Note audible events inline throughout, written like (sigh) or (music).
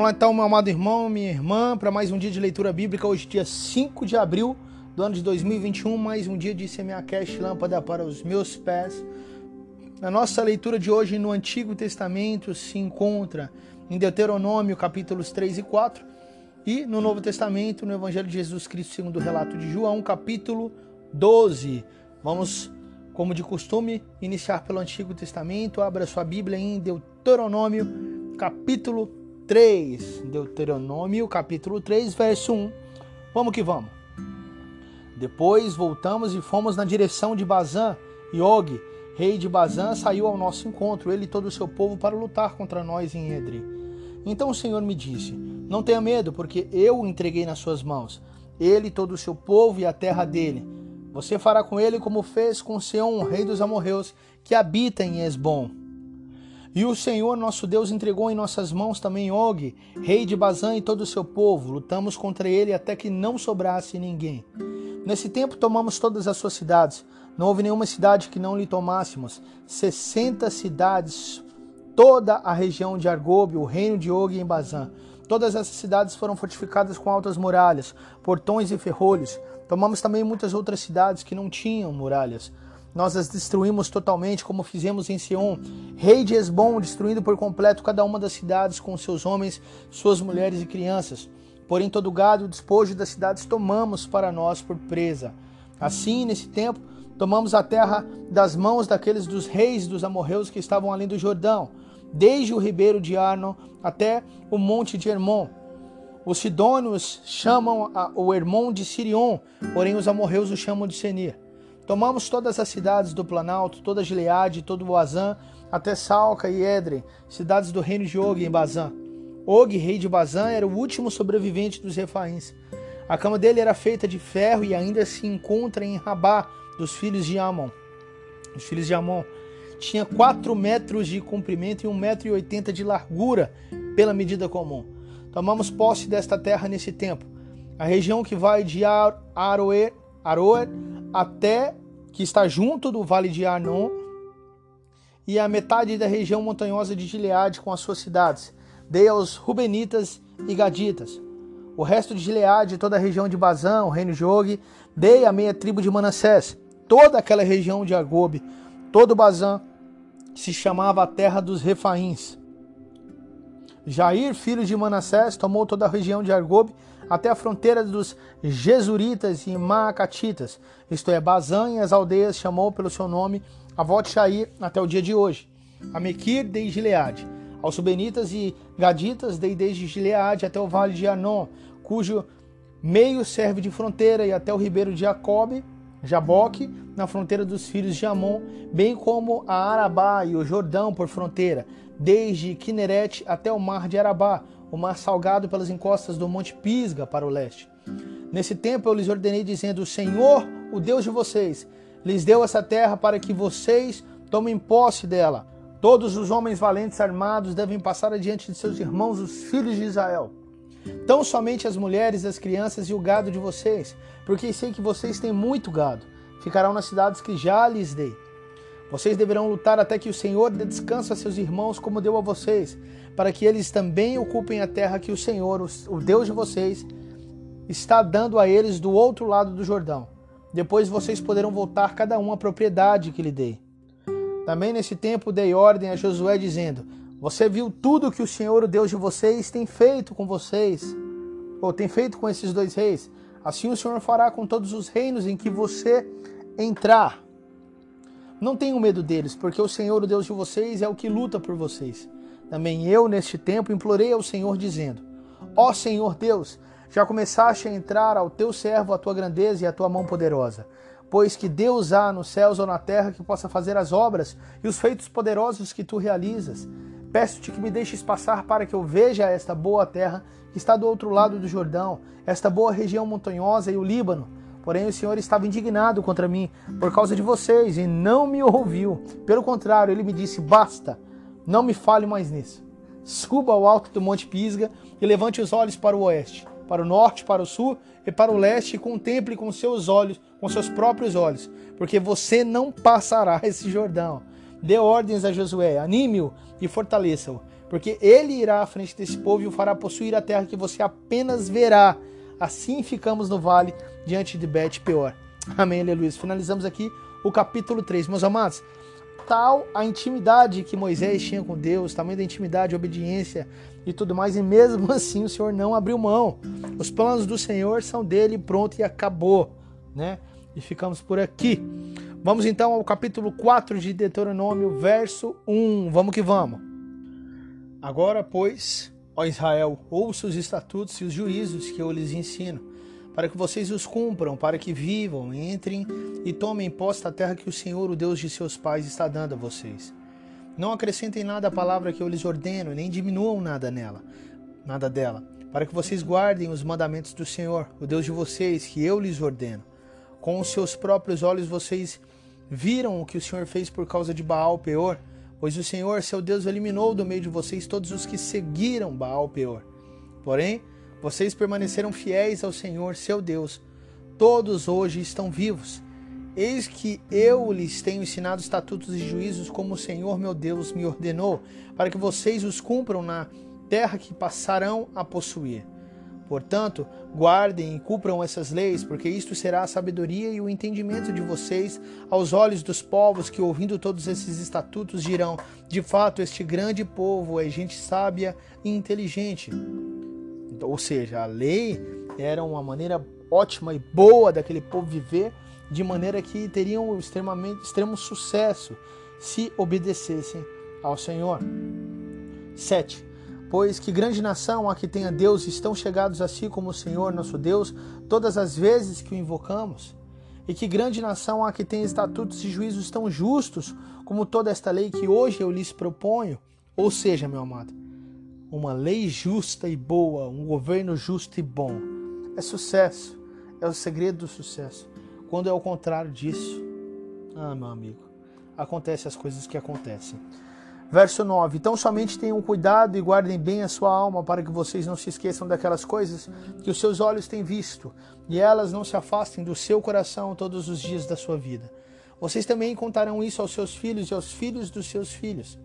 Vamos lá então, meu amado irmão, minha irmã, para mais um dia de leitura bíblica, hoje dia 5 de abril do ano de 2021, mais um dia de Cash Lâmpada para os meus pés. Na nossa leitura de hoje no Antigo Testamento se encontra em Deuteronômio capítulos 3 e 4 e no Novo Testamento, no Evangelho de Jesus Cristo segundo o relato de João, capítulo 12. Vamos, como de costume, iniciar pelo Antigo Testamento. Abra sua Bíblia em Deuteronômio, capítulo 3. Deuteronômio, capítulo 3, verso 1. Vamos que vamos. Depois voltamos e fomos na direção de Bazã, e Og, rei de Bazã, saiu ao nosso encontro, ele e todo o seu povo, para lutar contra nós em Edre. Então o Senhor me disse: Não tenha medo, porque eu o entreguei nas suas mãos, ele todo o seu povo e a terra dele. Você fará com ele como fez com Seom, rei dos amorreus, que habita em Esbom. E o Senhor nosso Deus entregou em nossas mãos também Og, rei de Bazã e todo o seu povo. Lutamos contra ele até que não sobrasse ninguém. Nesse tempo tomamos todas as suas cidades. Não houve nenhuma cidade que não lhe tomássemos. Sessenta cidades, toda a região de Argob, o reino de Og em Bazã. Todas essas cidades foram fortificadas com altas muralhas, portões e ferrolhos. Tomamos também muitas outras cidades que não tinham muralhas. Nós as destruímos totalmente, como fizemos em Sion, rei de Esbom, destruindo por completo cada uma das cidades com seus homens, suas mulheres e crianças. Porém, todo o gado e o despojo das cidades tomamos para nós por presa. Assim, nesse tempo, tomamos a terra das mãos daqueles dos reis dos amorreus que estavam além do Jordão, desde o ribeiro de Arnon até o monte de Hermon. Os sidônios chamam o Hermon de Sirion, porém os amorreus o chamam de Senir. Tomamos todas as cidades do Planalto, toda Gileade, todo Boazã, até Salca e Edre, cidades do reino de Og em Bazã. Og, rei de Bazã, era o último sobrevivente dos refaíns. A cama dele era feita de ferro e ainda se encontra em Rabá, dos filhos de Amon. Os filhos de Amon. Tinha 4 metros de comprimento e 1,80 metro e 80 de largura, pela medida comum. Tomamos posse desta terra nesse tempo. A região que vai de Aroer, Aroer até que está junto do vale de Arnon, e a metade da região montanhosa de Gileade com as suas cidades. Dei aos Rubenitas e Gaditas. O resto de Gileade, toda a região de Bazã, o reino de Og, dei a meia tribo de Manassés, toda aquela região de Agobe, todo Bazã, se chamava a terra dos Refaíns. Jair, filho de Manassés, tomou toda a região de Argobe até a fronteira dos Jesuritas e Maacatitas, isto é, Bazã e as aldeias chamou pelo seu nome a vote Jair até o dia de hoje. A Mequir de Gileade, aos Subenitas e Gaditas desde Gileade até o vale de Anon, cujo meio serve de fronteira, e até o ribeiro de Jacob, Jaboque, na fronteira dos filhos de Amon, bem como a Arabá e o Jordão por fronteira, desde Kineret até o mar de Arabá, o mar salgado pelas encostas do Monte Pisga para o leste. Nesse tempo eu lhes ordenei, dizendo: O Senhor, o Deus de vocês, lhes deu essa terra para que vocês tomem posse dela. Todos os homens valentes armados devem passar adiante de seus irmãos, os filhos de Israel. Tão somente as mulheres, as crianças e o gado de vocês, porque sei que vocês têm muito gado, ficarão nas cidades que já lhes dei. Vocês deverão lutar até que o Senhor dê descanso a seus irmãos, como deu a vocês, para que eles também ocupem a terra que o Senhor, o Deus de vocês, está dando a eles do outro lado do Jordão. Depois vocês poderão voltar cada um à propriedade que lhe dei. Também nesse tempo dei ordem a Josué, dizendo: Você viu tudo que o Senhor, o Deus de vocês, tem feito com vocês, ou tem feito com esses dois reis. Assim o Senhor fará com todos os reinos em que você entrar. Não tenham medo deles, porque o Senhor, o Deus de vocês, é o que luta por vocês. Também eu, neste tempo, implorei ao Senhor, dizendo: Ó Senhor Deus, já começaste a entrar ao teu servo a tua grandeza e a tua mão poderosa. Pois que Deus há nos céus ou na terra que possa fazer as obras e os feitos poderosos que tu realizas. Peço-te que me deixes passar para que eu veja esta boa terra que está do outro lado do Jordão, esta boa região montanhosa e o Líbano. Porém, o Senhor estava indignado contra mim por causa de vocês e não me ouviu. Pelo contrário, ele me disse: Basta, não me fale mais nisso. Suba ao alto do Monte Pisga e levante os olhos para o oeste para o norte, para o sul e para o leste, e contemple com seus olhos, com seus próprios olhos, porque você não passará (laughs) esse Jordão. Dê ordens a Josué, anime-o e fortaleça-o, porque ele irá à frente desse povo e o fará possuir a terra que você apenas verá. Assim ficamos no vale diante de Bet Peor. Amém, aleluia. Finalizamos aqui o capítulo 3. Meus amados, tal a intimidade que Moisés tinha com Deus, tamanho da intimidade, obediência e tudo mais, e mesmo (laughs) assim o Senhor não abriu mão. Os planos do Senhor são dele, pronto e acabou, né? E ficamos por aqui. Vamos então ao capítulo 4 de Deuteronômio, verso 1. Vamos que vamos. Agora, pois, ó Israel, ouça os estatutos e os juízos que eu lhes ensino para que vocês os cumpram, para que vivam, entrem e tomem posse da terra que o Senhor, o Deus de seus pais, está dando a vocês. Não acrescentem nada à palavra que eu lhes ordeno, nem diminuam nada nela, nada dela, para que vocês guardem os mandamentos do Senhor, o Deus de vocês, que eu lhes ordeno. Com os seus próprios olhos vocês viram o que o Senhor fez por causa de Baal Peor, pois o Senhor, seu Deus, eliminou do meio de vocês todos os que seguiram Baal Peor. Porém, vocês permaneceram fiéis ao Senhor, seu Deus. Todos hoje estão vivos. Eis que eu lhes tenho ensinado estatutos e juízos como o Senhor, meu Deus, me ordenou, para que vocês os cumpram na terra que passarão a possuir. Portanto, guardem e cumpram essas leis, porque isto será a sabedoria e o entendimento de vocês aos olhos dos povos que, ouvindo todos esses estatutos, dirão: de fato, este grande povo é gente sábia e inteligente. Ou seja, a lei era uma maneira ótima e boa daquele povo viver, de maneira que teriam extremamente extremo sucesso se obedecessem ao Senhor. 7. Pois que grande nação a que tenha Deus estão chegados assim como o Senhor nosso Deus, todas as vezes que o invocamos. E que grande nação há que tem estatutos e juízos tão justos como toda esta lei que hoje eu lhes proponho? Ou seja, meu amado, uma lei justa e boa, um governo justo e bom. É sucesso, é o segredo do sucesso. Quando é o contrário disso, ah, meu amigo, acontecem as coisas que acontecem. Verso 9: Então somente tenham cuidado e guardem bem a sua alma, para que vocês não se esqueçam daquelas coisas que os seus olhos têm visto, e elas não se afastem do seu coração todos os dias da sua vida. Vocês também contarão isso aos seus filhos e aos filhos dos seus filhos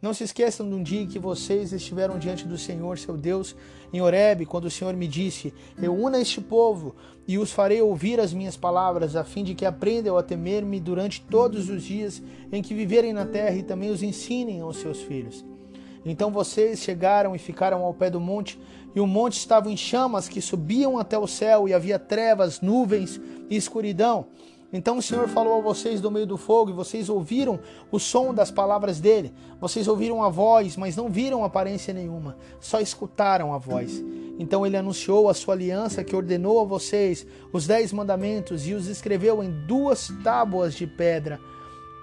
não se esqueçam de um dia que vocês estiveram diante do Senhor, seu Deus, em Horebe, quando o Senhor me disse: Reúna este povo e os farei ouvir as minhas palavras, a fim de que aprendam a temer-me durante todos os dias em que viverem na terra e também os ensinem aos seus filhos. Então vocês chegaram e ficaram ao pé do monte, e o monte estava em chamas que subiam até o céu, e havia trevas, nuvens e escuridão. Então o Senhor falou a vocês do meio do fogo e vocês ouviram o som das palavras dele. Vocês ouviram a voz, mas não viram aparência nenhuma, só escutaram a voz. Então ele anunciou a sua aliança que ordenou a vocês os dez mandamentos e os escreveu em duas tábuas de pedra.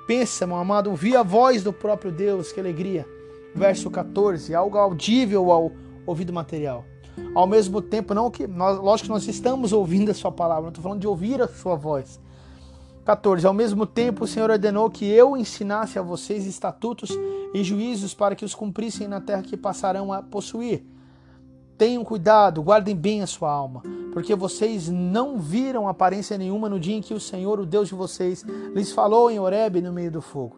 Pensa, meu amado, ouvir a voz do próprio Deus, que alegria. Verso 14, algo audível ao ouvido material. Ao mesmo tempo, não que nós, lógico que nós estamos ouvindo a sua palavra, não estou falando de ouvir a sua voz 14. Ao mesmo tempo, o Senhor ordenou que eu ensinasse a vocês estatutos e juízos para que os cumprissem na terra que passarão a possuir. Tenham cuidado, guardem bem a sua alma, porque vocês não viram aparência nenhuma no dia em que o Senhor, o Deus de vocês, lhes falou em Horebe no meio do fogo.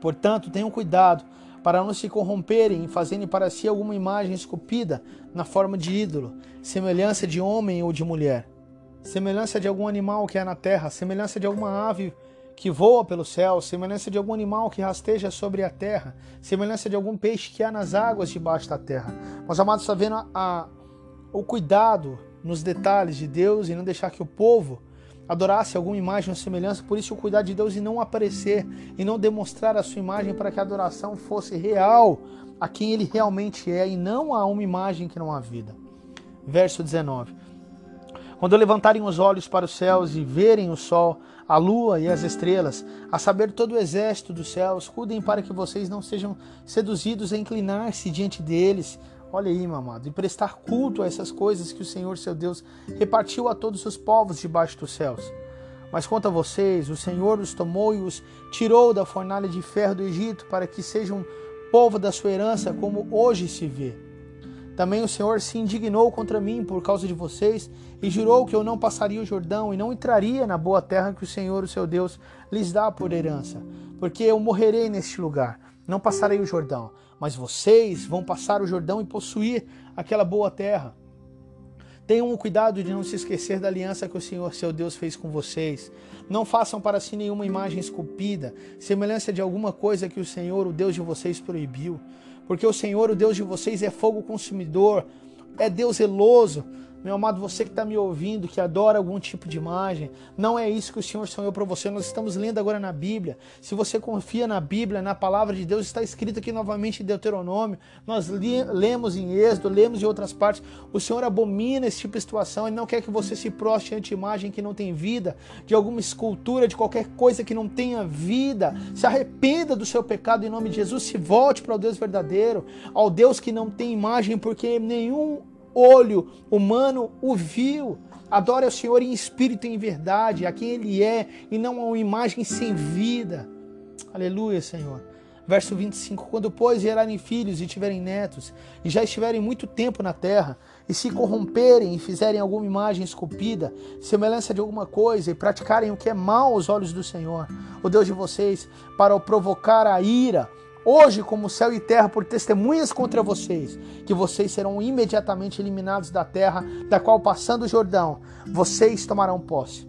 Portanto, tenham cuidado para não se corromperem e fazerem para si alguma imagem esculpida na forma de ídolo, semelhança de homem ou de mulher semelhança de algum animal que há na terra, semelhança de alguma ave que voa pelo céu, semelhança de algum animal que rasteja sobre a terra, semelhança de algum peixe que há nas águas debaixo da terra. Meus amados, está vendo a, a, o cuidado nos detalhes de Deus e não deixar que o povo adorasse alguma imagem ou semelhança, por isso o cuidado de Deus e não aparecer e não demonstrar a sua imagem para que a adoração fosse real a quem ele realmente é e não a uma imagem que não há vida. Verso 19. Quando levantarem os olhos para os céus e verem o sol, a lua e as estrelas, a saber todo o exército dos céus, cuidem para que vocês não sejam seduzidos a inclinar-se diante deles. Olha aí, meu amado, e prestar culto a essas coisas que o Senhor seu Deus repartiu a todos os povos debaixo dos céus. Mas quanto a vocês, o Senhor os tomou e os tirou da fornalha de ferro do Egito para que sejam povo da sua herança, como hoje se vê. Também o Senhor se indignou contra mim por causa de vocês e jurou que eu não passaria o Jordão e não entraria na boa terra que o Senhor, o seu Deus, lhes dá por herança, porque eu morrerei neste lugar. Não passarei o Jordão, mas vocês vão passar o Jordão e possuir aquela boa terra. Tenham o cuidado de não se esquecer da aliança que o Senhor, seu Deus, fez com vocês. Não façam para si nenhuma imagem esculpida, semelhança de alguma coisa que o Senhor, o Deus de vocês, proibiu porque o Senhor, o Deus de vocês, é fogo consumidor, é Deus zeloso, meu amado, você que está me ouvindo, que adora algum tipo de imagem, não é isso que o Senhor sonhou para você. Nós estamos lendo agora na Bíblia. Se você confia na Bíblia, na palavra de Deus, está escrito aqui novamente em Deuteronômio. Nós lemos em Êxodo, lemos em outras partes. O Senhor abomina esse tipo de situação. Ele não quer que você se proste ante imagem que não tem vida, de alguma escultura, de qualquer coisa que não tenha vida. Se arrependa do seu pecado em nome de Jesus. Se volte para o Deus verdadeiro, ao Deus que não tem imagem, porque nenhum olho humano o viu. Adore ao Senhor em espírito e em verdade, a quem Ele é, e não a uma imagem sem vida. Aleluia, Senhor. Verso 25: Quando, pois, gerarem filhos e tiverem netos, e já estiverem muito tempo na terra, e se corromperem e fizerem alguma imagem esculpida, semelhança de alguma coisa, e praticarem o que é mal aos olhos do Senhor, o Deus de vocês, para o provocar a ira, hoje como céu e terra por testemunhas contra vocês, que vocês serão imediatamente eliminados da terra, da qual passando o Jordão, vocês tomarão posse.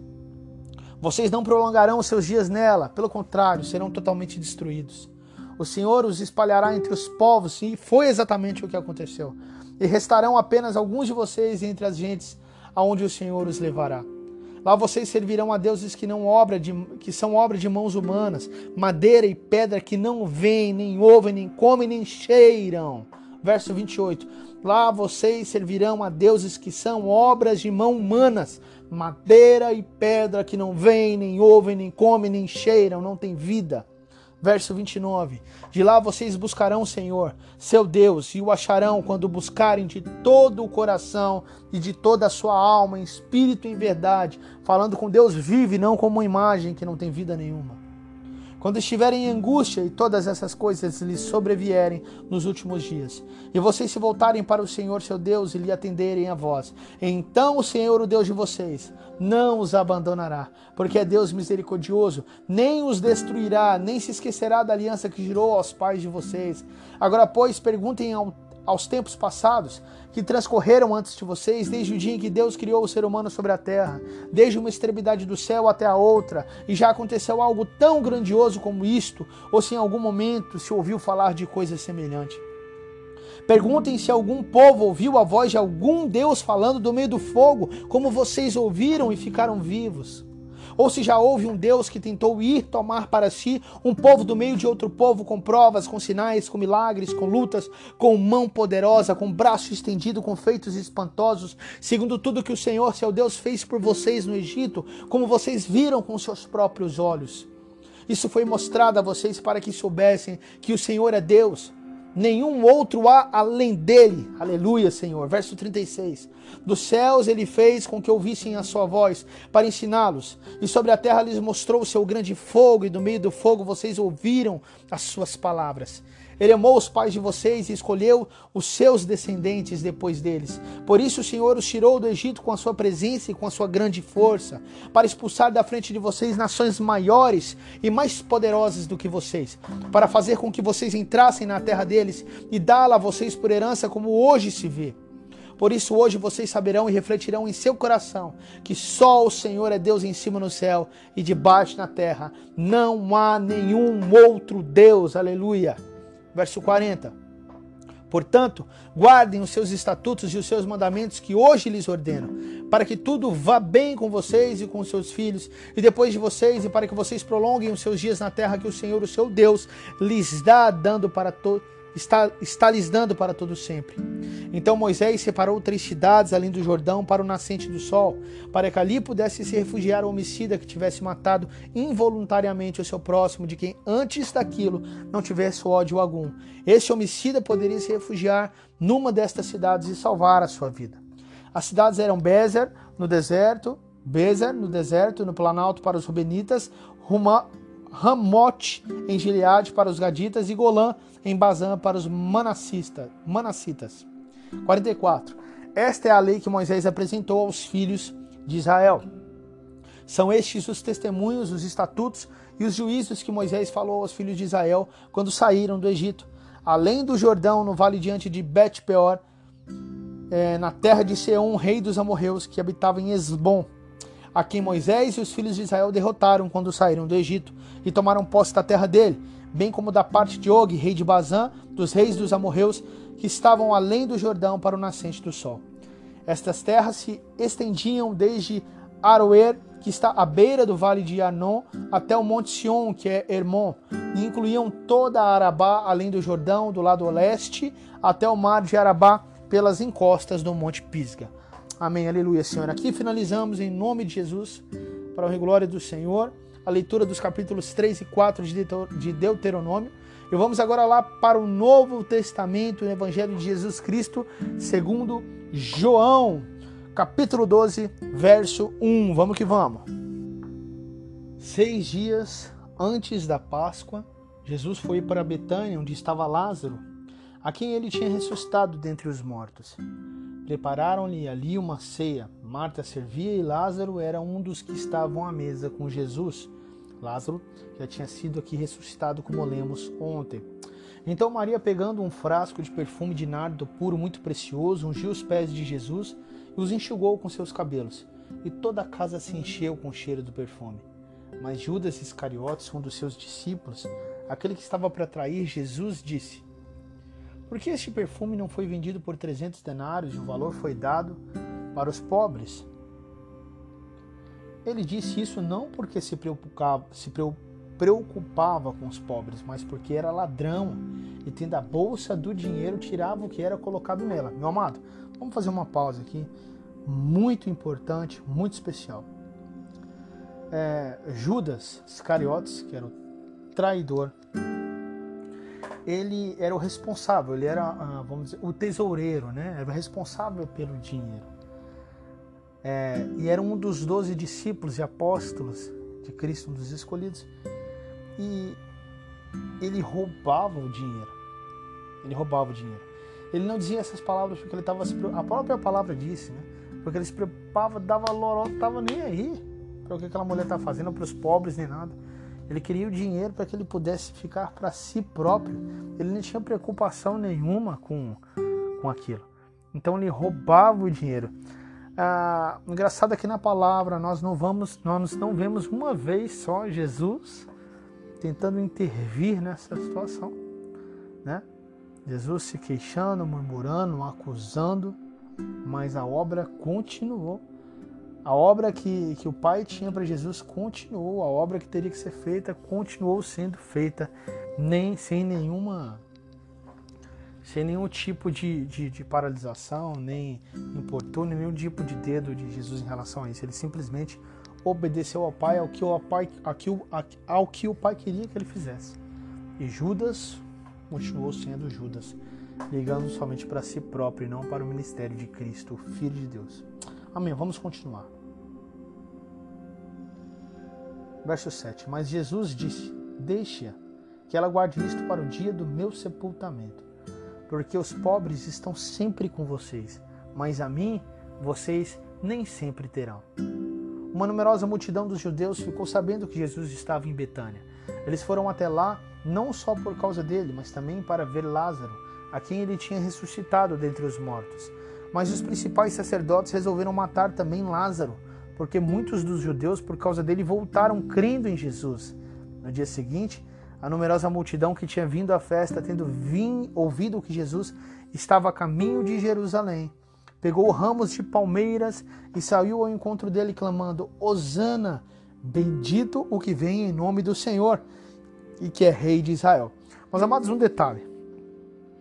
Vocês não prolongarão os seus dias nela, pelo contrário, serão totalmente destruídos. O Senhor os espalhará entre os povos, e foi exatamente o que aconteceu. E restarão apenas alguns de vocês entre as gentes aonde o Senhor os levará. Lá vocês servirão a deuses que não obra de, que são obra de mãos humanas, madeira e pedra que não veem, nem ouvem, nem comem, nem cheiram. Verso 28. Lá vocês servirão a deuses que são obras de mão humanas, madeira e pedra que não veem, nem ouvem, nem comem, nem cheiram, não tem vida. Verso 29. De lá vocês buscarão o Senhor, seu Deus, e o acharão quando buscarem de todo o coração e de toda a sua alma, em espírito e em verdade, falando com Deus vive, não como uma imagem que não tem vida nenhuma quando estiverem em angústia e todas essas coisas lhes sobrevierem nos últimos dias, e vocês se voltarem para o Senhor seu Deus e lhe atenderem a vós, então o Senhor, o Deus de vocês, não os abandonará, porque é Deus misericordioso, nem os destruirá, nem se esquecerá da aliança que girou aos pais de vocês. Agora, pois, perguntem ao aos tempos passados que transcorreram antes de vocês, desde o dia em que Deus criou o ser humano sobre a terra, desde uma extremidade do céu até a outra, e já aconteceu algo tão grandioso como isto, ou se em algum momento se ouviu falar de coisa semelhante. Perguntem se algum povo ouviu a voz de algum Deus falando do meio do fogo, como vocês ouviram e ficaram vivos. Ou se já houve um Deus que tentou ir tomar para si um povo do meio de outro povo com provas, com sinais, com milagres, com lutas, com mão poderosa, com braço estendido, com feitos espantosos, segundo tudo que o Senhor, seu Deus, fez por vocês no Egito, como vocês viram com seus próprios olhos. Isso foi mostrado a vocês para que soubessem que o Senhor é Deus nenhum outro há além dele. Aleluia, Senhor. Verso 36. Dos céus ele fez com que ouvissem a sua voz para ensiná-los, e sobre a terra lhes mostrou o seu grande fogo, e do meio do fogo vocês ouviram as suas palavras. Ele amou os pais de vocês e escolheu os seus descendentes depois deles. Por isso o Senhor os tirou do Egito com a sua presença e com a sua grande força, para expulsar da frente de vocês nações maiores e mais poderosas do que vocês, para fazer com que vocês entrassem na terra deles e dá-la a vocês por herança, como hoje se vê. Por isso hoje vocês saberão e refletirão em seu coração que só o Senhor é Deus em cima no céu e debaixo na terra. Não há nenhum outro Deus. Aleluia verso 40. Portanto, guardem os seus estatutos e os seus mandamentos que hoje lhes ordeno, para que tudo vá bem com vocês e com seus filhos, e depois de vocês, e para que vocês prolonguem os seus dias na terra que o Senhor, o seu Deus, lhes dá, dando para todos está, está lhes dando para todo sempre. Então Moisés separou três cidades além do Jordão para o nascente do sol, para que ali pudesse se refugiar o homicida que tivesse matado involuntariamente o seu próximo, de quem antes daquilo não tivesse ódio algum. Esse homicida poderia se refugiar numa destas cidades e salvar a sua vida. As cidades eram Bezer, no deserto, Bezer, no deserto, no planalto para os Rubenitas, Ruma, Ramote, em Gileade para os Gaditas e Golã, em Bazã para os manassistas, manassitas. 44. Esta é a lei que Moisés apresentou aos filhos de Israel. São estes os testemunhos, os estatutos e os juízos que Moisés falou aos filhos de Israel quando saíram do Egito. Além do Jordão, no vale diante de Bet-peor, é, na terra de Seom, rei dos amorreus, que habitava em Esbom, a quem Moisés e os filhos de Israel derrotaram quando saíram do Egito e tomaram posse da terra dele bem como da parte de Og, rei de Bazã, dos reis dos amorreus, que estavam além do Jordão para o nascente do sol. Estas terras se estendiam desde Aroer, que está à beira do vale de Arnon, até o monte Sion, que é Hermon, e incluíam toda a Arabá, além do Jordão, do lado leste, até o mar de Arabá, pelas encostas do monte Pisga. Amém, aleluia, Senhor. Aqui finalizamos em nome de Jesus, para a glória do Senhor a leitura dos capítulos 3 e 4 de Deuteronômio. E vamos agora lá para o Novo Testamento, o Evangelho de Jesus Cristo, segundo João, capítulo 12, verso 1. Vamos que vamos. Seis dias antes da Páscoa, Jesus foi para Betânia, onde estava Lázaro, a quem ele tinha ressuscitado dentre os mortos. Prepararam-lhe ali uma ceia. Marta servia e Lázaro era um dos que estavam à mesa com Jesus. Lázaro já tinha sido aqui ressuscitado, como lemos ontem. Então Maria, pegando um frasco de perfume de nardo puro muito precioso, ungiu os pés de Jesus e os enxugou com seus cabelos. E toda a casa se encheu com o cheiro do perfume. Mas Judas Iscariotes, um dos seus discípulos, aquele que estava para trair Jesus, disse: por que este perfume não foi vendido por 300 denários e o valor foi dado para os pobres? Ele disse isso não porque se preocupava, se preocupava com os pobres, mas porque era ladrão e tendo a bolsa do dinheiro tirava o que era colocado nela. Meu amado, vamos fazer uma pausa aqui, muito importante, muito especial. É, Judas Iscariotes, que era o traidor, ele era o responsável, ele era, ah, vamos dizer, o tesoureiro, né? Era responsável pelo dinheiro. É, e era um dos doze discípulos e apóstolos de Cristo, um dos escolhidos. E ele roubava o dinheiro. Ele roubava o dinheiro. Ele não dizia essas palavras porque ele estava a própria palavra disse, né? Porque ele se preocupava, dava loró, estava nem aí para o que aquela mulher estava fazendo para os pobres nem nada. Ele queria o dinheiro para que ele pudesse ficar para si próprio. Ele não tinha preocupação nenhuma com, com aquilo. Então ele roubava o dinheiro. Ah, engraçado aqui na palavra nós não vamos, nós não vemos uma vez só Jesus tentando intervir nessa situação, né? Jesus se queixando, murmurando, acusando, mas a obra continuou. A obra que, que o Pai tinha para Jesus continuou, a obra que teria que ser feita continuou sendo feita, nem sem nenhuma sem nenhum tipo de, de, de paralisação, nem importúnio, nenhum tipo de dedo de Jesus em relação a isso. Ele simplesmente obedeceu ao Pai, ao que o Pai, ao que o, pai queria que ele fizesse. E Judas continuou sendo Judas, ligando somente para si próprio e não para o ministério de Cristo, Filho de Deus. Amém. Vamos continuar. Verso 7. Mas Jesus disse: Deixe-a, que ela guarde isto para o dia do meu sepultamento. Porque os pobres estão sempre com vocês, mas a mim vocês nem sempre terão. Uma numerosa multidão dos judeus ficou sabendo que Jesus estava em Betânia. Eles foram até lá não só por causa dele, mas também para ver Lázaro, a quem ele tinha ressuscitado dentre os mortos. Mas os principais sacerdotes resolveram matar também Lázaro, porque muitos dos judeus, por causa dele, voltaram crendo em Jesus. No dia seguinte, a numerosa multidão que tinha vindo à festa, tendo vim, ouvido que Jesus estava a caminho de Jerusalém, pegou ramos de palmeiras e saiu ao encontro dele, clamando: Hosana, bendito o que vem em nome do Senhor e que é rei de Israel. Mas amados, um detalhe: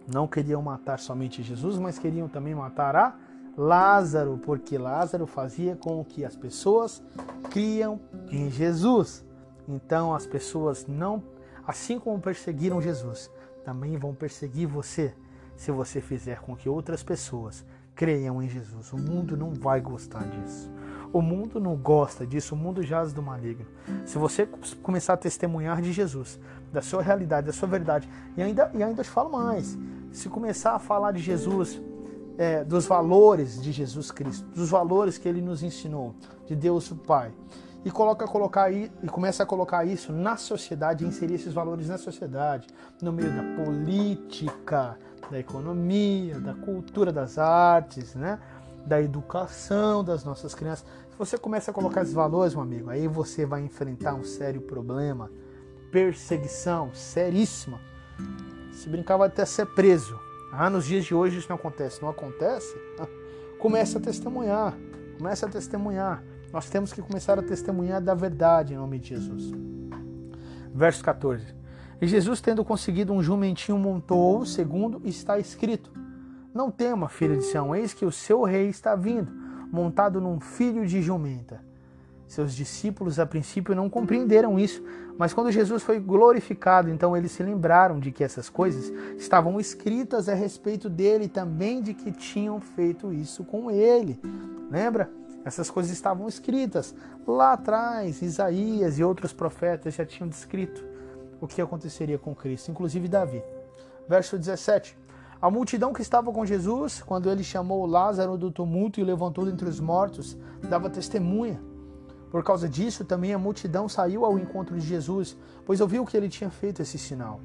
não queriam matar somente Jesus, mas queriam também matar a Lázaro, porque Lázaro fazia com que as pessoas criam em Jesus. Então as pessoas não, assim como perseguiram Jesus, também vão perseguir você se você fizer com que outras pessoas creiam em Jesus. O mundo não vai gostar disso. O mundo não gosta disso, o mundo jaz do maligno. Se você começar a testemunhar de Jesus, da sua realidade, da sua verdade, e ainda, e ainda te falo mais, se começar a falar de Jesus, é, dos valores de Jesus Cristo, dos valores que ele nos ensinou, de Deus o Pai, e coloca colocar e começa a colocar isso na sociedade, inserir esses valores na sociedade, no meio da política, da economia, da cultura das artes, né? da educação das nossas crianças. Se você começa a colocar esses valores, meu amigo, aí você vai enfrentar um sério problema, perseguição seríssima. Se brincar, vai até ser preso. Ah, nos dias de hoje isso não acontece. Não acontece? (laughs) Comece a testemunhar. Comece a testemunhar. Nós temos que começar a testemunhar da verdade em nome de Jesus. Verso 14. E Jesus, tendo conseguido um jumentinho, montou o segundo, está escrito: não tema, filha de Sião, eis que o seu rei está vindo, montado num filho de jumenta. Seus discípulos a princípio não compreenderam isso, mas quando Jesus foi glorificado, então eles se lembraram de que essas coisas estavam escritas a respeito dele e também de que tinham feito isso com ele. Lembra? Essas coisas estavam escritas lá atrás. Isaías e outros profetas já tinham descrito o que aconteceria com Cristo, inclusive Davi. Verso 17. A multidão que estava com Jesus, quando ele chamou Lázaro do tumulto e o levantou dentre os mortos, dava testemunha. Por causa disso, também a multidão saiu ao encontro de Jesus, pois ouviu que ele tinha feito esse sinal.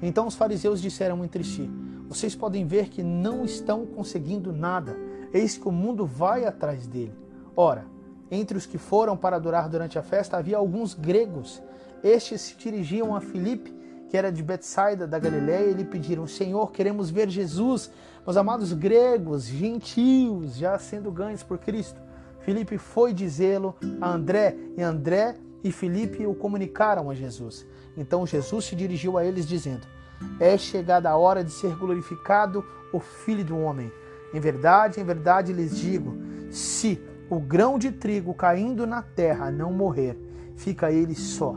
Então os fariseus disseram entre si: Vocês podem ver que não estão conseguindo nada, eis que o mundo vai atrás dele. Ora, entre os que foram para adorar durante a festa havia alguns gregos. Estes se dirigiam a Filipe que era de Betsaida da Galiléia, e lhe pediram: Senhor, queremos ver Jesus. Meus amados gregos, gentios, já sendo ganhos por Cristo. Filipe foi dizê-lo a André, e André e Filipe o comunicaram a Jesus. Então Jesus se dirigiu a eles, dizendo: É chegada a hora de ser glorificado o Filho do Homem. Em verdade, em verdade lhes digo: se o grão de trigo caindo na terra não morrer, fica ele só,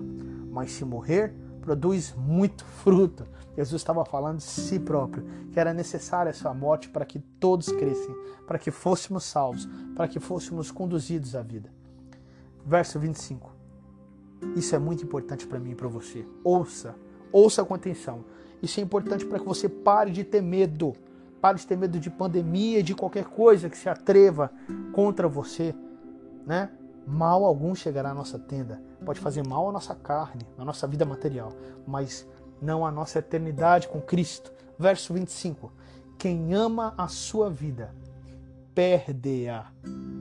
mas se morrer, produz muito fruto. Jesus estava falando de si próprio, que era necessária a sua morte para que todos crescem, para que fôssemos salvos, para que fôssemos conduzidos à vida. Verso 25. Isso é muito importante para mim e para você. Ouça, ouça com atenção. Isso é importante para que você pare de ter medo. Pare de ter medo de pandemia, de qualquer coisa que se atreva contra você, né? Mal algum chegará à nossa tenda. Pode fazer mal à nossa carne, à nossa vida material, mas não à nossa eternidade com Cristo. Verso 25: Quem ama a sua vida, perde-a,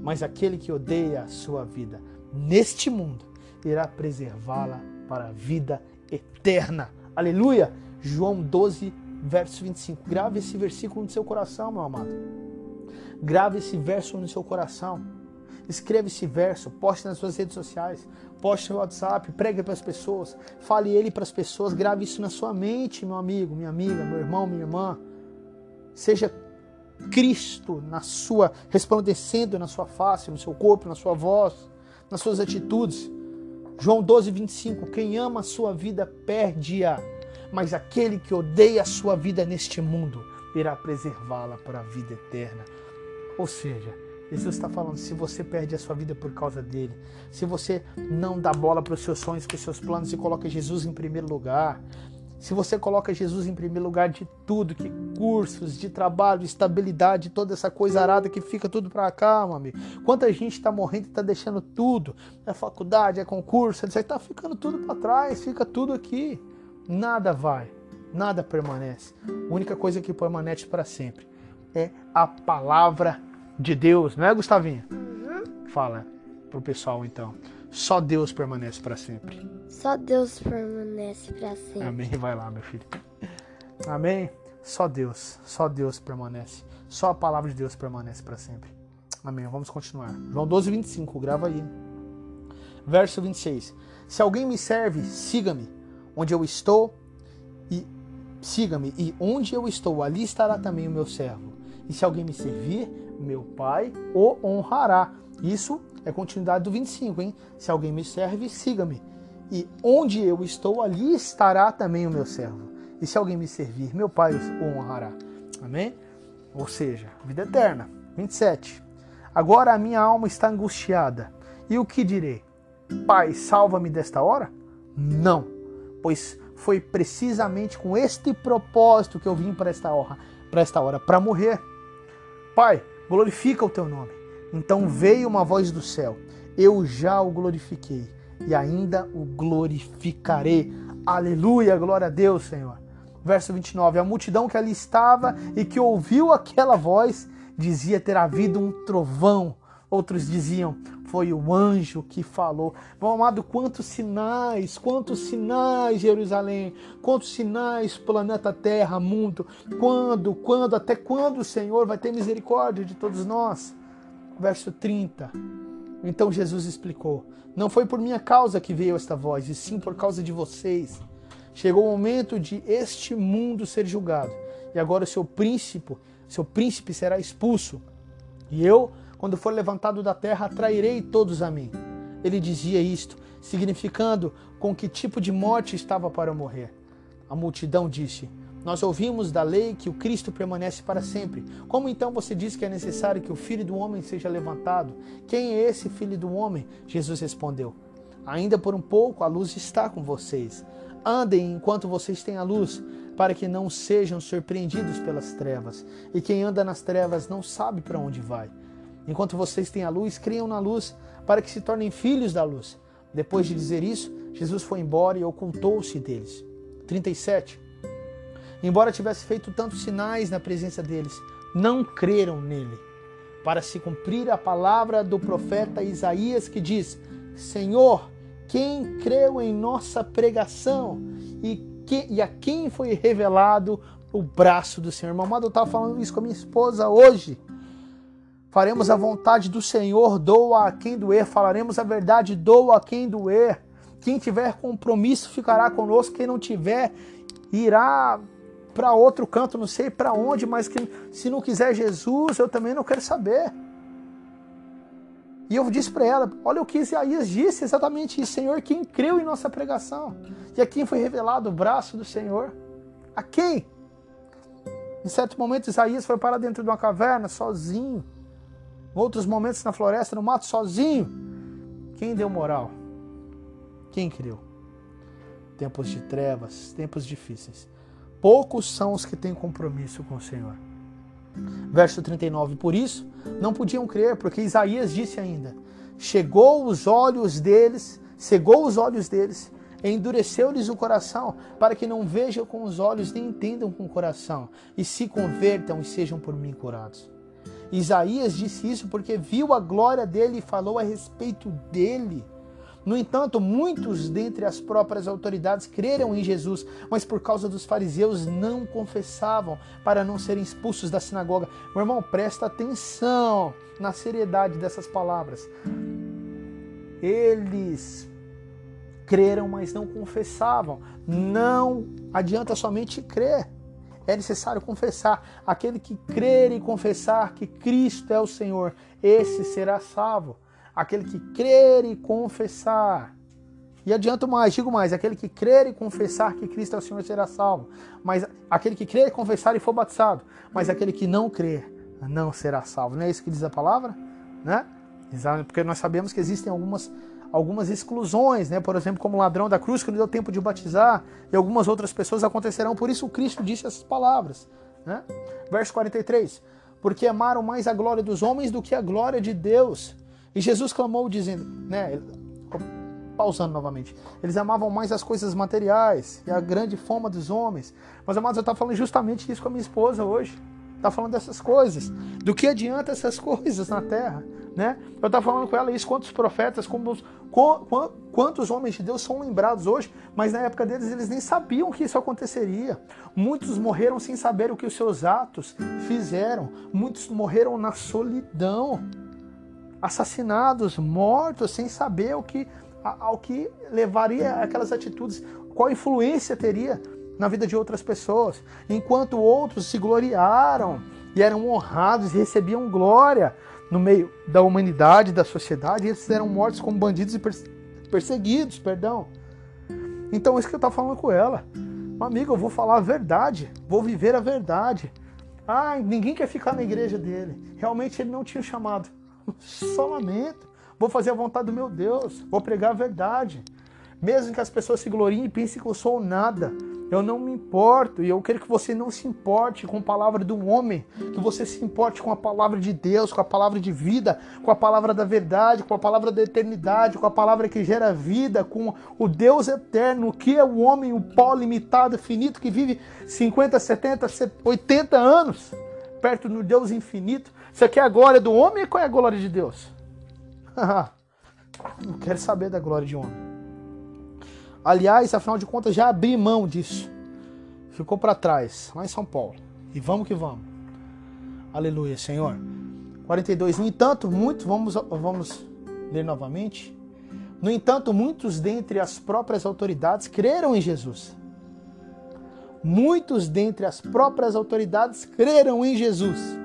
mas aquele que odeia a sua vida neste mundo irá preservá-la para a vida eterna. Aleluia! João 12, verso 25. Grave esse versículo no seu coração, meu amado. Grave esse verso no seu coração. Escreva esse verso, poste nas suas redes sociais, poste no WhatsApp, pregue para as pessoas, fale ele para as pessoas, grave isso na sua mente, meu amigo, minha amiga, meu irmão, minha irmã. Seja Cristo na sua resplandecendo na sua face, no seu corpo, na sua voz, nas suas atitudes. João 12, 25. Quem ama a sua vida perde-a, mas aquele que odeia a sua vida neste mundo irá preservá-la para a vida eterna. Ou seja, Jesus está falando: se você perde a sua vida por causa dele, se você não dá bola para os seus sonhos, para os seus planos e coloca Jesus em primeiro lugar, se você coloca Jesus em primeiro lugar de tudo, que cursos, de trabalho, estabilidade, toda essa coisa arada que fica tudo para cá, meu amigo. Quanta gente está morrendo e está deixando tudo, é faculdade, é concurso, está ficando tudo para trás, fica tudo aqui. Nada vai, nada permanece. A única coisa que permanece para sempre é a palavra de Deus, não é, Gustavinha? Uhum. Fala pro pessoal então. Só Deus permanece para sempre. Só Deus permanece para sempre. Amém. Vai lá, meu filho. Amém. Só Deus, só Deus permanece. Só a palavra de Deus permanece para sempre. Amém. Vamos continuar. João 12, 25, grava aí. Verso 26. Se alguém me serve, siga-me. Onde eu estou, e siga-me. E onde eu estou, ali estará também o meu servo. E se alguém me servir, meu Pai o honrará. Isso é continuidade do 25, hein? Se alguém me serve, siga-me. E onde eu estou, ali estará também o meu servo. E se alguém me servir, meu Pai o honrará. Amém? Ou seja, vida eterna. 27. Agora a minha alma está angustiada. E o que direi? Pai, salva-me desta hora? Não, pois foi precisamente com este propósito que eu vim para esta hora, para esta hora, para morrer. Pai, glorifica o teu nome. Então veio uma voz do céu: Eu já o glorifiquei e ainda o glorificarei. Aleluia, glória a Deus, Senhor. Verso 29: A multidão que ali estava e que ouviu aquela voz dizia ter havido um trovão. Outros diziam: Foi o anjo que falou. Meu amado, quantos sinais, quantos sinais, Jerusalém, quantos sinais, planeta Terra, mundo. Quando, quando, até quando o Senhor vai ter misericórdia de todos nós? verso 30. Então Jesus explicou: Não foi por minha causa que veio esta voz, e sim por causa de vocês. Chegou o momento de este mundo ser julgado, e agora o seu príncipe, seu príncipe será expulso. E eu, quando for levantado da terra, atrairei todos a mim. Ele dizia isto, significando com que tipo de morte estava para morrer. A multidão disse: nós ouvimos da lei que o Cristo permanece para sempre. Como então você diz que é necessário que o filho do homem seja levantado? Quem é esse filho do homem? Jesus respondeu: Ainda por um pouco a luz está com vocês. Andem enquanto vocês têm a luz, para que não sejam surpreendidos pelas trevas. E quem anda nas trevas não sabe para onde vai. Enquanto vocês têm a luz, criam na luz, para que se tornem filhos da luz. Depois de dizer isso, Jesus foi embora e ocultou-se deles. 37. Embora tivesse feito tantos sinais na presença deles, não creram nele. Para se cumprir a palavra do profeta Isaías que diz: Senhor, quem creu em nossa pregação e, que, e a quem foi revelado o braço do Senhor? Meu amado, eu estava falando isso com a minha esposa hoje. Faremos a vontade do Senhor, doa a quem doer. Falaremos a verdade, doa a quem doer. Quem tiver compromisso ficará conosco, quem não tiver irá para outro canto, não sei para onde, mas que se não quiser Jesus, eu também não quero saber. E eu disse para ela: olha o que Isaías disse, exatamente isso, Senhor, quem creu em nossa pregação? E a quem foi revelado o braço do Senhor? A quem? Em certo momento, Isaías foi para dentro de uma caverna sozinho. Outros momentos, na floresta, no mato, sozinho. Quem deu moral? Quem creu? Tempos de trevas, tempos difíceis. Poucos são os que têm compromisso com o Senhor. Verso 39. Por isso, não podiam crer, porque Isaías disse ainda: Chegou os olhos deles, cegou os olhos deles, endureceu-lhes o coração, para que não vejam com os olhos nem entendam com o coração, e se convertam e sejam por mim curados. Isaías disse isso porque viu a glória dele e falou a respeito dele. No entanto, muitos dentre as próprias autoridades creram em Jesus, mas por causa dos fariseus não confessavam para não serem expulsos da sinagoga. Meu irmão, presta atenção na seriedade dessas palavras. Eles creram, mas não confessavam. Não adianta somente crer. É necessário confessar. Aquele que crer e confessar que Cristo é o Senhor, esse será salvo aquele que crer e confessar. E adianto mais, digo mais, aquele que crer e confessar que Cristo é o Senhor será salvo. Mas aquele que crer e confessar e for batizado. Mas aquele que não crer não será salvo. Não é isso que diz a palavra? Né? Porque nós sabemos que existem algumas, algumas exclusões, né? por exemplo, como o ladrão da cruz que não deu tempo de batizar, e algumas outras pessoas acontecerão. Por isso Cristo disse essas palavras. Né? Verso 43. Porque amaram mais a glória dos homens do que a glória de Deus e Jesus clamou dizendo, né, pausando novamente, eles amavam mais as coisas materiais e a grande fama dos homens. Mas, amados, eu estava falando justamente isso com a minha esposa hoje. Está falando dessas coisas. Do que adianta essas (laughs) coisas na terra? Né? Eu estava falando com ela isso, quantos profetas, como, quantos homens de Deus são lembrados hoje, mas na época deles eles nem sabiam que isso aconteceria. Muitos morreram sem saber o que os seus atos fizeram. Muitos morreram na solidão assassinados, mortos, sem saber o que, ao que levaria aquelas atitudes, qual influência teria na vida de outras pessoas, enquanto outros se gloriaram e eram honrados e recebiam glória no meio da humanidade, da sociedade, e eles eram mortos como bandidos e perseguidos, perdão. Então, isso que eu estava falando com ela. Amigo, eu vou falar a verdade, vou viver a verdade. Ah, ninguém quer ficar na igreja dele. Realmente ele não tinha chamado. (laughs) Só lamento. Vou fazer a vontade do meu Deus. Vou pregar a verdade. Mesmo que as pessoas se gloriem e pensem que eu sou nada, eu não me importo. E eu quero que você não se importe com a palavra do homem, que você se importe com a palavra de Deus, com a palavra de vida, com a palavra da verdade, com a palavra da eternidade, com a palavra que gera vida, com o Deus eterno, o que é o homem, o pó limitado, finito, que vive 50, 70, 80 anos perto do Deus infinito. Você quer a glória do homem qual é a glória de Deus? (laughs) Não quero saber da glória de homem. Aliás, afinal de contas, já abri mão disso. Ficou para trás, lá em São Paulo. E vamos que vamos. Aleluia, Senhor. 42. No entanto, muitos, vamos, vamos ler novamente. No entanto, muitos dentre as próprias autoridades creram em Jesus. Muitos dentre as próprias autoridades creram em Jesus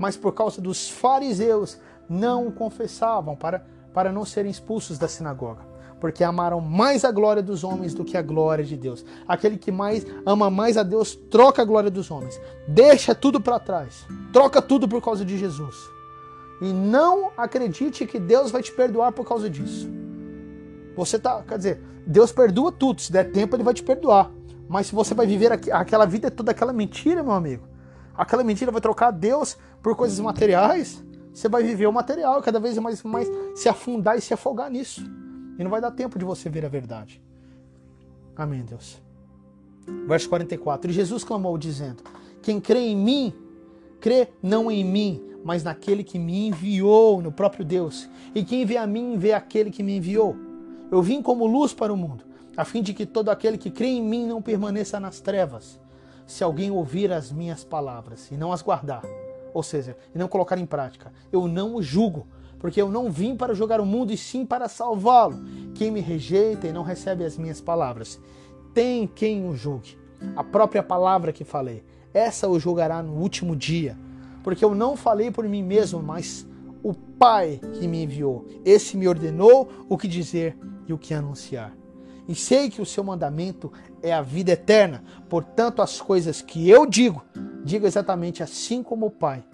mas por causa dos fariseus não o confessavam para, para não serem expulsos da sinagoga. Porque amaram mais a glória dos homens do que a glória de Deus. Aquele que mais ama mais a Deus troca a glória dos homens. Deixa tudo para trás. Troca tudo por causa de Jesus. E não acredite que Deus vai te perdoar por causa disso. Você tá, quer dizer, Deus perdoa tudo. Se der tempo, ele vai te perdoar. Mas se você vai viver aquela vida toda aquela mentira, meu amigo, aquela mentira vai trocar Deus por coisas materiais, você vai viver o material, cada vez mais, mais se afundar e se afogar nisso. E não vai dar tempo de você ver a verdade. Amém, Deus. Verso 44. E Jesus clamou, dizendo: Quem crê em mim, crê não em mim, mas naquele que me enviou, no próprio Deus. E quem vê a mim, vê aquele que me enviou. Eu vim como luz para o mundo, a fim de que todo aquele que crê em mim não permaneça nas trevas. Se alguém ouvir as minhas palavras e não as guardar, ou seja, e não colocar em prática. Eu não o julgo, porque eu não vim para jogar o mundo e sim para salvá-lo. Quem me rejeita e não recebe as minhas palavras, tem quem o julgue. A própria palavra que falei, essa o julgará no último dia, porque eu não falei por mim mesmo, mas o Pai que me enviou. Esse me ordenou o que dizer e o que anunciar. E sei que o seu mandamento é a vida eterna. Portanto, as coisas que eu digo, digo exatamente assim como o Pai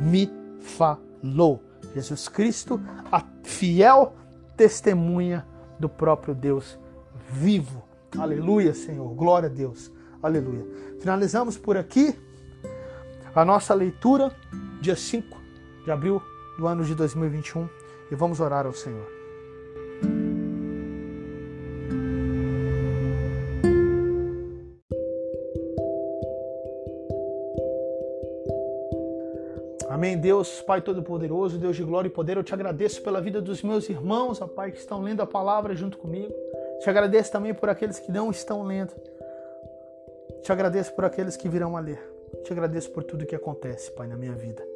me falou. Jesus Cristo, a fiel testemunha do próprio Deus vivo. Aleluia, Senhor. Glória a Deus. Aleluia. Finalizamos por aqui a nossa leitura, dia 5 de abril do ano de 2021, e vamos orar ao Senhor. Deus, Pai Todo-Poderoso, Deus de glória e poder, eu te agradeço pela vida dos meus irmãos, ó Pai, que estão lendo a palavra junto comigo. Te agradeço também por aqueles que não estão lendo. Te agradeço por aqueles que virão a ler. Te agradeço por tudo que acontece, Pai, na minha vida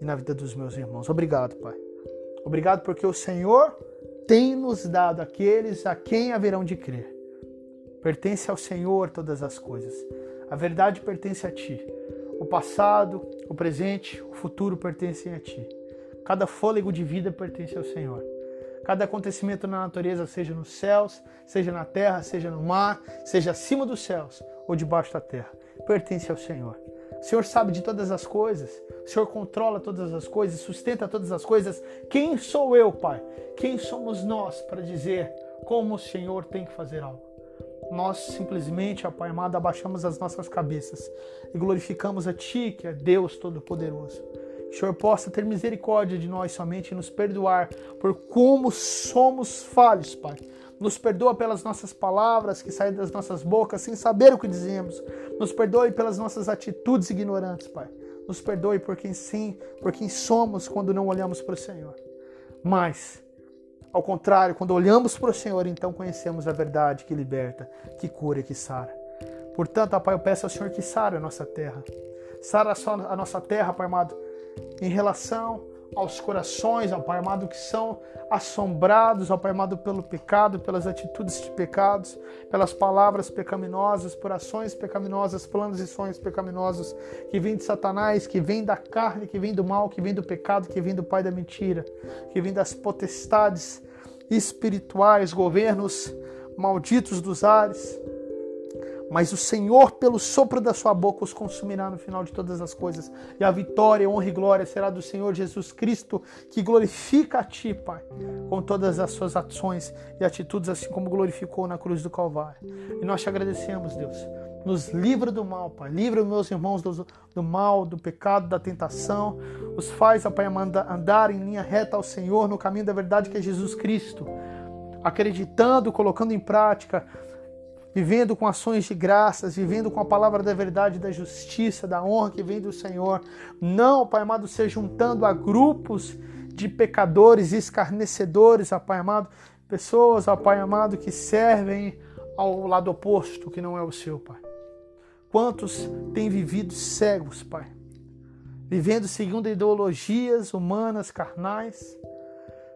e na vida dos meus irmãos. Obrigado, Pai. Obrigado porque o Senhor tem nos dado aqueles a quem haverão de crer. Pertence ao Senhor todas as coisas. A verdade pertence a Ti. O passado, o presente, o futuro pertencem a Ti. Cada fôlego de vida pertence ao Senhor. Cada acontecimento na natureza, seja nos céus, seja na terra, seja no mar, seja acima dos céus ou debaixo da terra, pertence ao Senhor. O Senhor sabe de todas as coisas, o Senhor controla todas as coisas, sustenta todas as coisas. Quem sou eu, Pai? Quem somos nós para dizer como o Senhor tem que fazer algo? Nós simplesmente, ó Pai amado, abaixamos as nossas cabeças e glorificamos a Ti, que é Deus Todo-Poderoso. Que o Senhor possa ter misericórdia de nós somente e nos perdoar por como somos falhos, Pai. Nos perdoa pelas nossas palavras que saem das nossas bocas sem saber o que dizemos. Nos perdoe pelas nossas atitudes ignorantes, Pai. Nos perdoe por quem sim, por quem somos quando não olhamos para o Senhor. Mas ao contrário, quando olhamos para o Senhor, então conhecemos a verdade que liberta, que cura e que sara. Portanto, Pai, eu peço ao Senhor que sara a nossa terra. Sara a nossa terra, Pai amado, em relação aos corações, ó Pai amado, que são assombrados, ó Pai amado, pelo pecado, pelas atitudes de pecados, pelas palavras pecaminosas, por ações pecaminosas, planos e sonhos pecaminosos que vêm de Satanás, que vêm da carne, que vêm do mal, que vêm do pecado, que vêm do pai da mentira, que vêm das potestades espirituais, governos malditos dos ares mas o Senhor, pelo sopro da sua boca, os consumirá no final de todas as coisas. E a vitória, honra e glória será do Senhor Jesus Cristo, que glorifica a Ti, Pai, com todas as suas ações e atitudes, assim como glorificou na cruz do Calvário. E nós te agradecemos, Deus. Nos livra do mal, Pai. Livra meus irmãos do, do mal, do pecado, da tentação. Os faz, Pai, andar em linha reta ao Senhor, no caminho da verdade que é Jesus Cristo. Acreditando, colocando em prática vivendo com ações de graças, vivendo com a palavra da verdade, da justiça, da honra que vem do Senhor. Não, Pai amado, se juntando a grupos de pecadores, escarnecedores, ó Pai amado, pessoas, ó Pai amado, que servem ao lado oposto, que não é o seu, Pai. Quantos têm vivido cegos, Pai? Vivendo segundo ideologias humanas, carnais,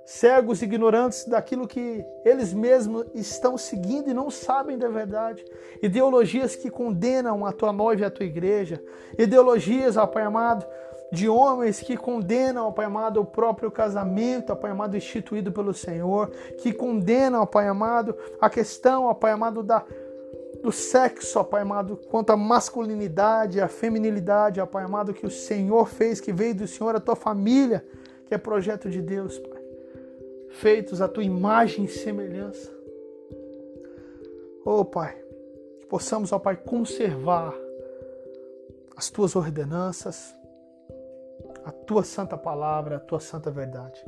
cegos, ignorantes daquilo que eles mesmos estão seguindo e não sabem da verdade. Ideologias que condenam a tua noiva e a tua igreja. Ideologias, ó Pai amado, de homens que condenam, ó Pai amado, o próprio casamento, ó Pai amado, instituído pelo Senhor, que condenam, ó Pai amado, a questão, ó Pai amado, da, do sexo, ó Pai amado, quanto à masculinidade, à feminilidade, ó Pai amado, que o Senhor fez, que veio do Senhor, a tua família, que é projeto de Deus, Pai feitos à tua imagem e semelhança. Oh, Pai, que possamos, ó Pai, conservar as tuas ordenanças, a tua santa palavra, a tua santa verdade.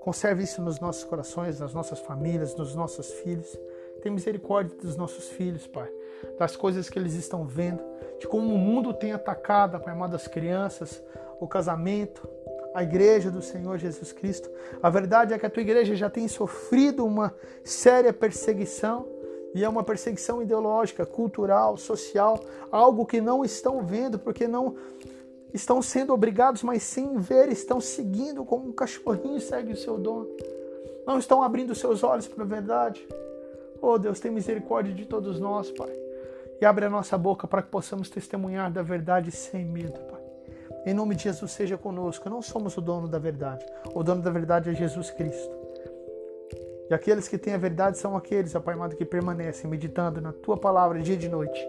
Conserve isso nos nossos corações, nas nossas famílias, nos nossos filhos. Tem misericórdia dos nossos filhos, Pai, das coisas que eles estão vendo, de como o mundo tem atacado, Pai amado, as crianças, o casamento, a igreja do Senhor Jesus Cristo. A verdade é que a tua igreja já tem sofrido uma séria perseguição, e é uma perseguição ideológica, cultural, social, algo que não estão vendo porque não estão sendo obrigados, mas sem ver, estão seguindo como um cachorrinho segue o seu dono. Não estão abrindo seus olhos para a verdade. Oh Deus, tem misericórdia de todos nós, Pai. E abre a nossa boca para que possamos testemunhar da verdade sem medo, Pai. Em nome de Jesus, seja conosco. Não somos o dono da verdade. O dono da verdade é Jesus Cristo. E aqueles que têm a verdade são aqueles, ó Pai amado, que permanecem meditando na Tua palavra dia e de noite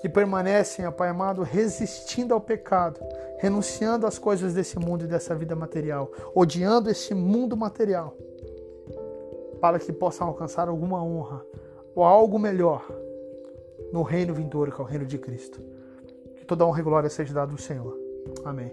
que permanecem, ó Pai amado, resistindo ao pecado, renunciando às coisas desse mundo e dessa vida material, odiando esse mundo material, para que possam alcançar alguma honra ou algo melhor no reino vindouro, que é o reino de Cristo. Que toda honra e glória seja dada ao Senhor. Amém.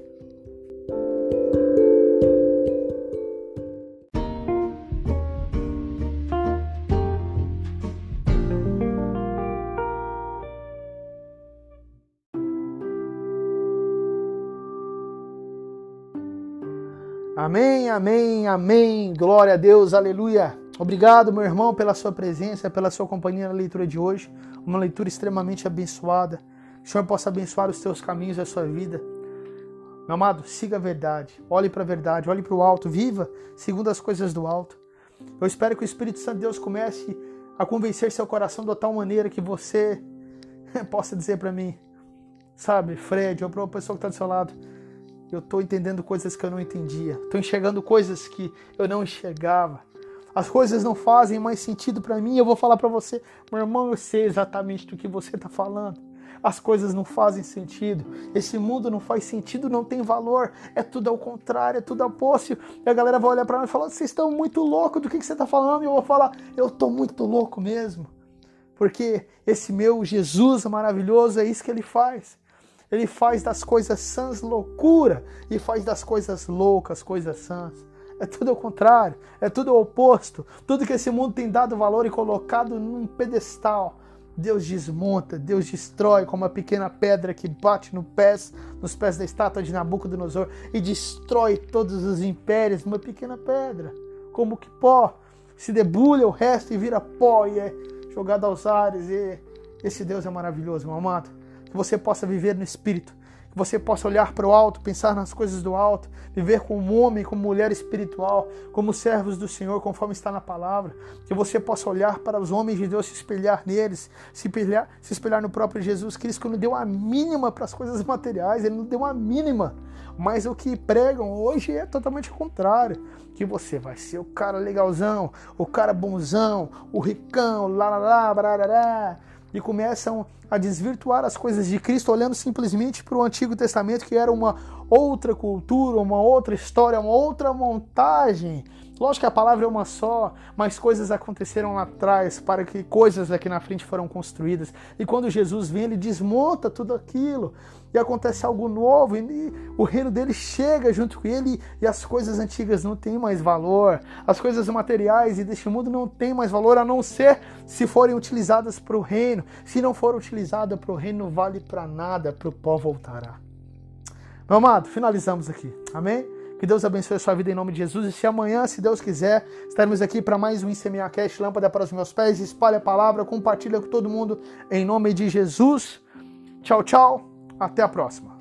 Amém, amém, amém. Glória a Deus, aleluia. Obrigado, meu irmão, pela sua presença, pela sua companhia na leitura de hoje. Uma leitura extremamente abençoada. Que o Senhor possa abençoar os teus caminhos e a sua vida. Meu amado, siga a verdade. Olhe para a verdade, olhe para o alto. Viva segundo as coisas do alto. Eu espero que o Espírito Santo de Deus comece a convencer seu coração de tal maneira que você (laughs) possa dizer para mim, sabe, Fred, ou para a pessoa que está do seu lado, eu estou entendendo coisas que eu não entendia. Estou enxergando coisas que eu não enxergava. As coisas não fazem mais sentido para mim. Eu vou falar para você, meu irmão, eu sei exatamente do que você está falando. As coisas não fazem sentido. Esse mundo não faz sentido, não tem valor. É tudo ao contrário, é tudo apóstolo. E a galera vai olhar para mim e falar: vocês estão muito loucos do que, que você está falando? E eu vou falar: eu estou muito louco mesmo. Porque esse meu Jesus maravilhoso é isso que ele faz. Ele faz das coisas sãs loucura e faz das coisas loucas coisas sãs. É tudo ao contrário, é tudo o oposto. Tudo que esse mundo tem dado valor e colocado num pedestal, Deus desmonta, Deus destrói como uma pequena pedra que bate no pés, nos pés da estátua de Nabucodonosor e destrói todos os impérios, uma pequena pedra, como que pó, se debulha o resto e vira pó e é jogado aos ares. E esse Deus é maravilhoso, meu amado que você possa viver no espírito, que você possa olhar para o alto, pensar nas coisas do alto, viver como homem, como mulher espiritual, como servos do Senhor, conforme está na palavra, que você possa olhar para os homens de Deus, se espelhar neles, se espelhar, se espelhar no próprio Jesus Cristo, que não deu a mínima para as coisas materiais, ele não deu a mínima. Mas o que pregam hoje é totalmente o contrário. Que você vai ser o cara legalzão, o cara bonzão, o ricão, lá lá lá, barará, e começam a desvirtuar as coisas de Cristo, olhando simplesmente para o Antigo Testamento, que era uma outra cultura, uma outra história, uma outra montagem. Lógico que a palavra é uma só, mas coisas aconteceram lá atrás para que coisas aqui na frente foram construídas. E quando Jesus vem, ele desmonta tudo aquilo e acontece algo novo, e o reino dele chega junto com ele, e as coisas antigas não têm mais valor, as coisas materiais e deste mundo não têm mais valor, a não ser se forem utilizadas para o reino. Se não for utilizada para o reino, não vale para nada, para o pó voltará. Meu amado, finalizamos aqui. Amém? Que Deus abençoe a sua vida em nome de Jesus. E se amanhã, se Deus quiser, estaremos aqui para mais um ICMA Cast, lâmpada para os meus pés. Espalhe a palavra, compartilha com todo mundo em nome de Jesus. Tchau, tchau. Até a próxima.